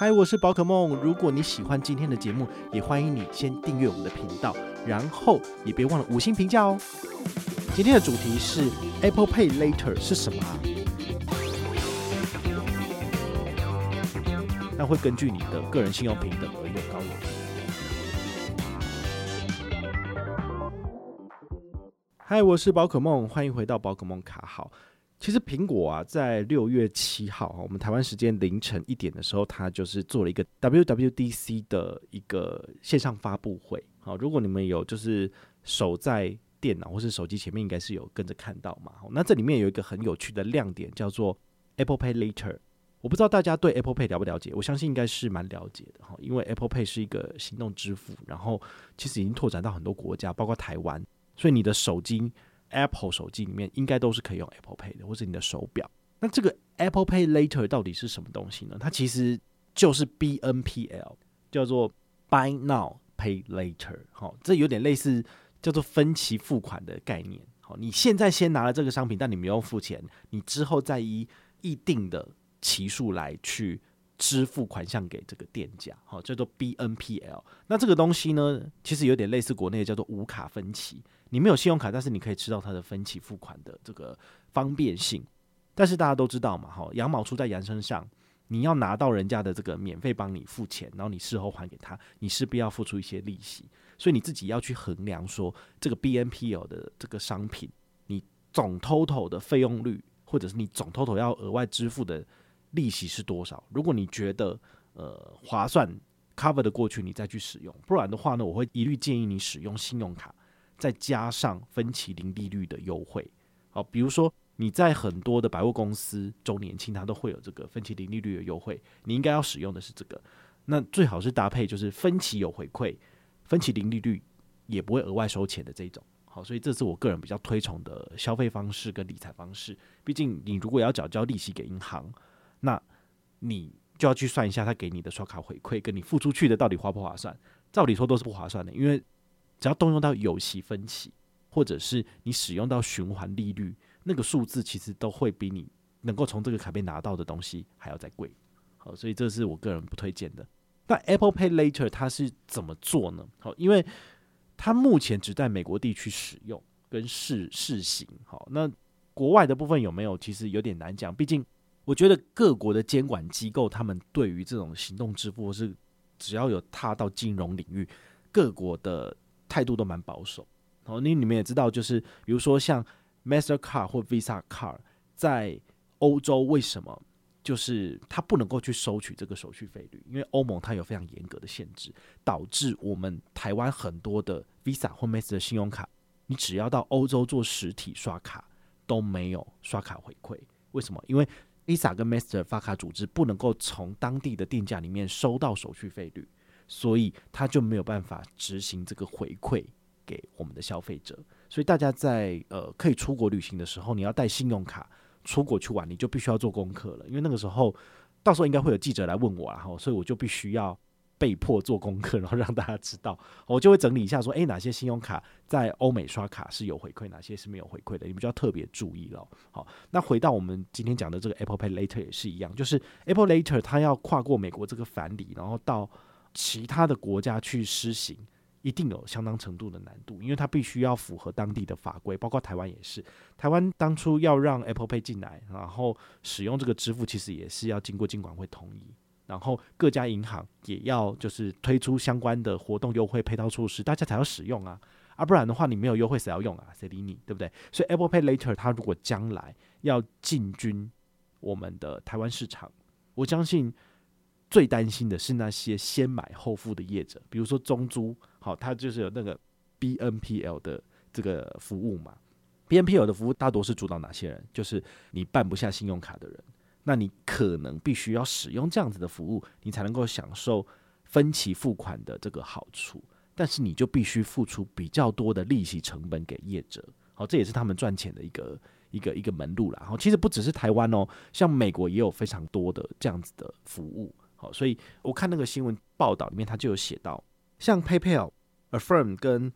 嗨，我是宝可梦。如果你喜欢今天的节目，也欢迎你先订阅我们的频道，然后也别忘了五星评价哦。今天的主题是 Apple Pay Later 是什么啊？那会根据你的个人信用评等而有高有低。嗨，我是宝可梦，欢迎回到宝可梦卡号。其实苹果啊，在六月七号，我们台湾时间凌晨一点的时候，它就是做了一个 WWDC 的一个线上发布会。好，如果你们有就是守在电脑或是手机前面，应该是有跟着看到嘛。那这里面有一个很有趣的亮点，叫做 Apple Pay Later。我不知道大家对 Apple Pay 了不了解？我相信应该是蛮了解的哈，因为 Apple Pay 是一个行动支付，然后其实已经拓展到很多国家，包括台湾，所以你的手机。Apple 手机里面应该都是可以用 Apple Pay 的，或是你的手表。那这个 Apple Pay Later 到底是什么东西呢？它其实就是 BNPL，叫做 Buy Now Pay Later。好，这有点类似叫做分期付款的概念。好，你现在先拿了这个商品，但你没有付钱，你之后再以一定的期数来去支付款项给这个店家。好，叫做 BNPL。那这个东西呢，其实有点类似国内叫做无卡分期。你没有信用卡，但是你可以吃到它的分期付款的这个方便性。但是大家都知道嘛，哈，羊毛出在羊身上，你要拿到人家的这个免费帮你付钱，然后你事后还给他，你势必要付出一些利息。所以你自己要去衡量说，这个 BNPL 的这个商品，你总 total 的费用率，或者是你总 total 要额外支付的利息是多少？如果你觉得呃划算，cover 的过去，你再去使用。不然的话呢，我会一律建议你使用信用卡。再加上分期零利率的优惠，好，比如说你在很多的百货公司周年庆，它都会有这个分期零利率的优惠，你应该要使用的是这个。那最好是搭配就是分期有回馈，分期零利率也不会额外收钱的这种。好，所以这是我个人比较推崇的消费方式跟理财方式。毕竟你如果要缴交利息给银行，那你就要去算一下他给你的刷卡回馈跟你付出去的到底划不划算？照理说都是不划算的，因为。只要动用到有息分期，或者是你使用到循环利率，那个数字其实都会比你能够从这个卡片拿到的东西还要再贵。好，所以这是我个人不推荐的。那 Apple Pay Later 它是怎么做呢？好，因为它目前只在美国地区使用跟试试行。好，那国外的部分有没有？其实有点难讲。毕竟我觉得各国的监管机构，他们对于这种行动支付，是只要有踏到金融领域，各国的。态度都蛮保守，哦，你你们也知道，就是比如说像 Mastercard 或 Visa Card 在欧洲为什么就是它不能够去收取这个手续费率？因为欧盟它有非常严格的限制，导致我们台湾很多的 Visa 或 Master 信用卡，你只要到欧洲做实体刷卡都没有刷卡回馈。为什么？因为 Visa 跟 Master 发卡组织不能够从当地的店家里面收到手续费率。所以他就没有办法执行这个回馈给我们的消费者。所以大家在呃可以出国旅行的时候，你要带信用卡出国去玩，你就必须要做功课了。因为那个时候到时候应该会有记者来问我，然后所以我就必须要被迫做功课，然后让大家知道，我就会整理一下说，诶，哪些信用卡在欧美刷卡是有回馈，哪些是没有回馈的，你们就要特别注意了。好，那回到我们今天讲的这个 Apple Pay Later 也是一样，就是 Apple Later 它要跨过美国这个藩篱，然后到其他的国家去施行，一定有相当程度的难度，因为它必须要符合当地的法规，包括台湾也是。台湾当初要让 Apple Pay 进来，然后使用这个支付，其实也是要经过金管会同意，然后各家银行也要就是推出相关的活动优惠配套措施，大家才要使用啊，啊不然的话你没有优惠谁要用啊？谁理你，对不对？所以 Apple Pay Later 它如果将来要进军我们的台湾市场，我相信。最担心的是那些先买后付的业者，比如说中租，好，它就是有那个 BNPL 的这个服务嘛。BNPL 的服务大多是主导哪些人？就是你办不下信用卡的人，那你可能必须要使用这样子的服务，你才能够享受分期付款的这个好处。但是你就必须付出比较多的利息成本给业者，好，这也是他们赚钱的一个一个一个门路啦。然后其实不只是台湾哦，像美国也有非常多的这样子的服务。好，所以我看那个新闻报道里面，他就有写到，像 PayPal、Affirm 跟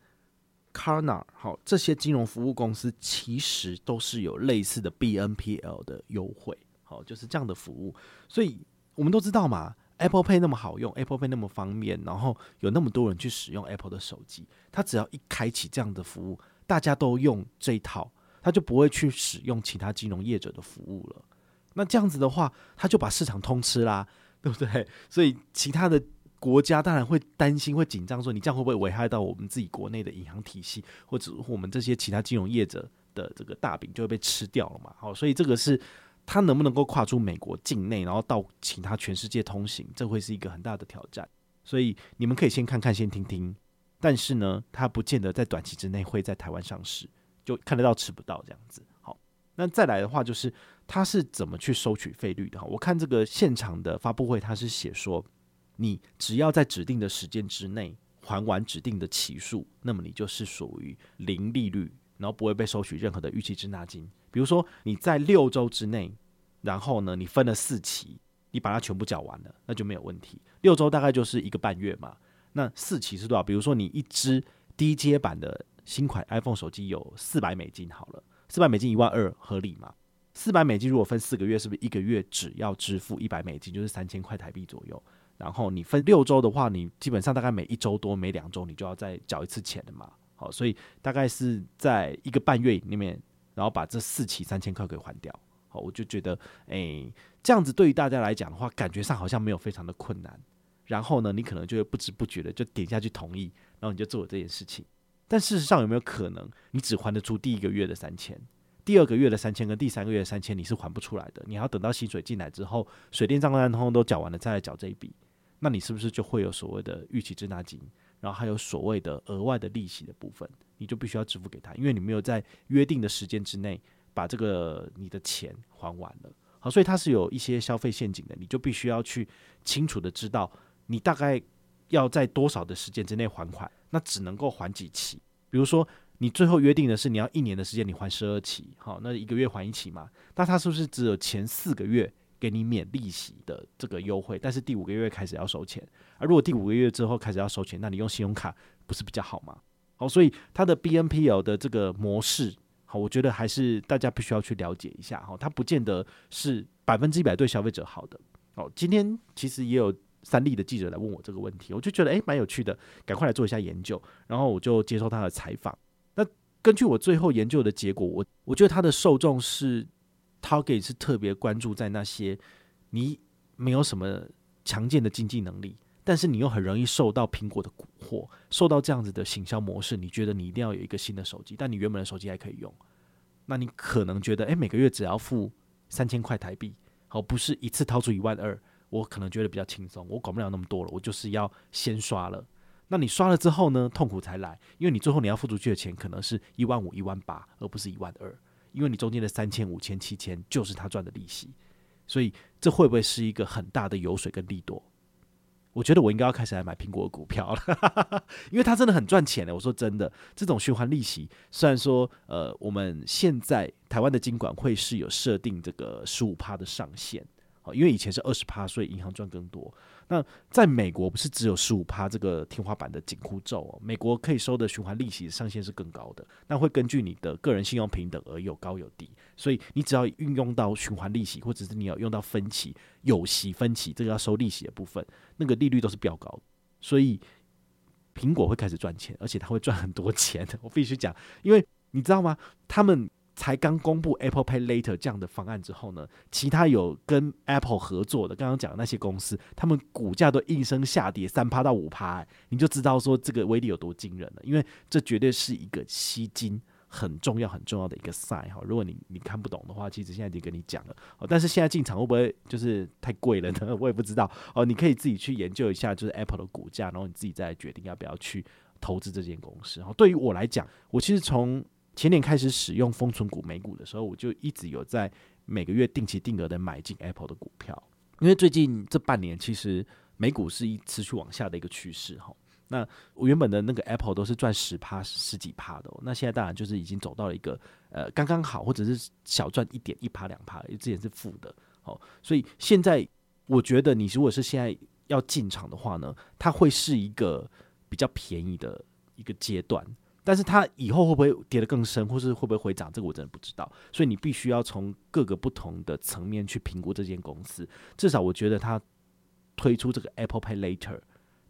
Karna 好，这些金融服务公司其实都是有类似的 BNPL 的优惠。好，就是这样的服务。所以我们都知道嘛。Apple Pay 那么好用，Apple Pay 那么方便，然后有那么多人去使用 Apple 的手机，它只要一开启这样的服务，大家都用这一套，他就不会去使用其他金融业者的服务了。那这样子的话，他就把市场通吃啦，对不对？所以其他的国家当然会担心、会紧张，说你这样会不会危害到我们自己国内的银行体系，或者我们这些其他金融业者的这个大饼就会被吃掉了嘛？好，所以这个是。它能不能够跨出美国境内，然后到其他全世界通行，这会是一个很大的挑战。所以你们可以先看看，先听听。但是呢，它不见得在短期之内会在台湾上市，就看得到吃不到这样子。那再来的话就是它是怎么去收取费率的哈？我看这个现场的发布会，它是写说，你只要在指定的时间之内还完指定的期数，那么你就是属于零利率，然后不会被收取任何的逾期滞纳金。比如说你在六周之内，然后呢，你分了四期，你把它全部缴完了，那就没有问题。六周大概就是一个半月嘛。那四期是多少？比如说你一支低阶版的新款 iPhone 手机有四百美金，好了，四百美金一万二合理吗？四百美金如果分四个月，是不是一个月只要支付一百美金，就是三千块台币左右？然后你分六周的话，你基本上大概每一周多每两周你就要再缴一次钱的嘛。好，所以大概是在一个半月里面。然后把这四期三千块给还掉，好，我就觉得，诶，这样子对于大家来讲的话，感觉上好像没有非常的困难。然后呢，你可能就会不知不觉的就点下去同意，然后你就做了这件事情。但事实上有没有可能，你只还得出第一个月的三千，第二个月的三千跟第三个月的三千你是还不出来的？你还要等到薪水进来之后，水电账单通通都缴完了再来缴这一笔，那你是不是就会有所谓的逾期滞纳金？然后还有所谓的额外的利息的部分，你就必须要支付给他，因为你没有在约定的时间之内把这个你的钱还完了。好，所以它是有一些消费陷阱的，你就必须要去清楚的知道你大概要在多少的时间之内还款，那只能够还几期。比如说你最后约定的是你要一年的时间，你还十二期，好，那一个月还一期嘛？那他是不是只有前四个月？给你免利息的这个优惠，但是第五个月开始要收钱。而如果第五个月之后开始要收钱，那你用信用卡不是比较好吗？好，所以它的 BNPL 的这个模式，好，我觉得还是大家必须要去了解一下。哈，它不见得是百分之一百对消费者好的。哦，今天其实也有三立的记者来问我这个问题，我就觉得诶蛮有趣的，赶快来做一下研究。然后我就接受他的采访。那根据我最后研究的结果，我我觉得他的受众是。Target 是特别关注在那些你没有什么强健的经济能力，但是你又很容易受到苹果的蛊惑，受到这样子的行销模式。你觉得你一定要有一个新的手机，但你原本的手机还可以用，那你可能觉得，诶，每个月只要付三千块台币，好，不是一次掏出一万二，我可能觉得比较轻松，我管不了那么多了，我就是要先刷了。那你刷了之后呢，痛苦才来，因为你最后你要付出去的钱可能是一万五、一万八，而不是一万二。因为你中间的三千、五千、七千就是他赚的利息，所以这会不会是一个很大的油水跟利多？我觉得我应该要开始来买苹果的股票了，因为它真的很赚钱的。我说真的，这种循环利息，虽然说呃，我们现在台湾的金管会是有设定这个十五趴的上限。因为以前是二十趴，所以银行赚更多。那在美国不是只有十五趴这个天花板的紧箍咒哦，美国可以收的循环利息上限是更高的。那会根据你的个人信用平等而有高有低，所以你只要运用到循环利息，或者是你要用到分期有息分期，这个要收利息的部分，那个利率都是比较高的。所以苹果会开始赚钱，而且它会赚很多钱。我必须讲，因为你知道吗？他们。才刚公布 Apple Pay Later 这样的方案之后呢，其他有跟 Apple 合作的，刚刚讲的那些公司，他们股价都应声下跌三趴到五趴，你就知道说这个威力有多惊人了。因为这绝对是一个吸金很重要很重要的一个 sign 哈。如果你你看不懂的话，其实现在已经跟你讲了。哦，但是现在进场会不会就是太贵了呢？我也不知道。哦，你可以自己去研究一下，就是 Apple 的股价，然后你自己再决定要不要去投资这间公司。哈，对于我来讲，我其实从前年开始使用封存股美股的时候，我就一直有在每个月定期定额的买进 Apple 的股票，因为最近这半年其实美股是一持续往下的一个趋势哈。那我原本的那个 Apple 都是赚十趴十几趴的，那现在当然就是已经走到了一个呃刚刚好，或者是小赚一点一趴两趴，因为之前是负的哦。所以现在我觉得你如果是现在要进场的话呢，它会是一个比较便宜的一个阶段。但是它以后会不会跌得更深，或是会不会回涨，这个我真的不知道。所以你必须要从各个不同的层面去评估这间公司。至少我觉得它推出这个 Apple Pay Later，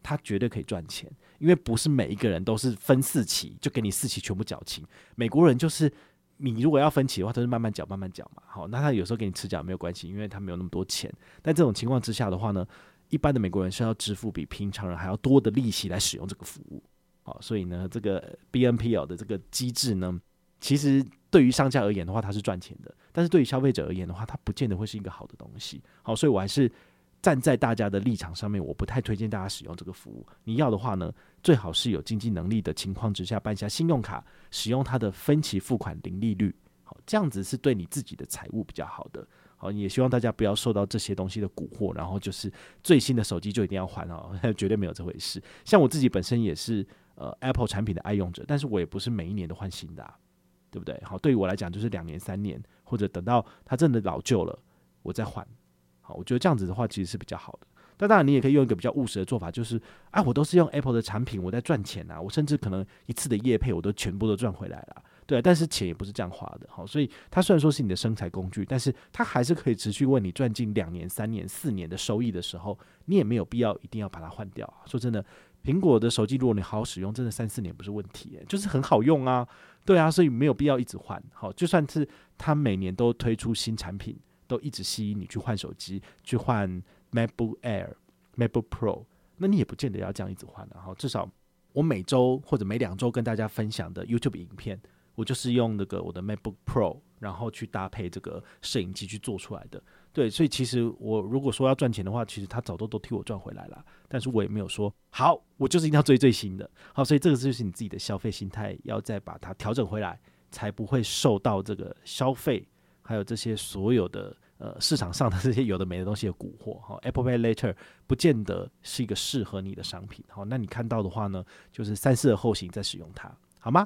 它绝对可以赚钱，因为不是每一个人都是分四期就给你四期全部缴清。美国人就是你如果要分期的话，都是慢慢缴慢慢缴嘛。好，那他有时候给你迟缴没有关系，因为他没有那么多钱。但这种情况之下的话呢，一般的美国人是要支付比平常人还要多的利息来使用这个服务。好，所以呢，这个 BNPL 的这个机制呢，其实对于商家而言的话，它是赚钱的；但是对于消费者而言的话，它不见得会是一个好的东西。好，所以我还是站在大家的立场上面，我不太推荐大家使用这个服务。你要的话呢，最好是有经济能力的情况之下，办下信用卡，使用它的分期付款零利率。好，这样子是对你自己的财务比较好的。好，也希望大家不要受到这些东西的蛊惑，然后就是最新的手机就一定要换哦，绝对没有这回事。像我自己本身也是。呃，Apple 产品的爱用者，但是我也不是每一年都换新的，啊，对不对？好，对于我来讲，就是两年、三年，或者等到它真的老旧了，我再换。好，我觉得这样子的话，其实是比较好的。但当然，你也可以用一个比较务实的做法，就是啊，我都是用 Apple 的产品，我在赚钱啊，我甚至可能一次的业配，我都全部都赚回来了，对。但是钱也不是这样花的，好，所以它虽然说是你的生财工具，但是它还是可以持续为你赚进两年、三年、四年的收益的时候，你也没有必要一定要把它换掉啊。说真的。苹果的手机，如果你好好使用，真的三四年不是问题，就是很好用啊，对啊，所以没有必要一直换。好，就算是它每年都推出新产品，都一直吸引你去换手机，去换 MacBook Air、MacBook Pro，那你也不见得要这样一直换的。好，至少我每周或者每两周跟大家分享的 YouTube 影片，我就是用那个我的 MacBook Pro，然后去搭配这个摄影机去做出来的。对，所以其实我如果说要赚钱的话，其实他早都都替我赚回来了。但是我也没有说好，我就是一定要追最新的。好，所以这个就是你自己的消费心态，要再把它调整回来，才不会受到这个消费还有这些所有的呃市场上的这些有的没的东西的蛊惑。好，Apple Pay Later 不见得是一个适合你的商品。好，那你看到的话呢，就是三思而后行再使用它，好吗？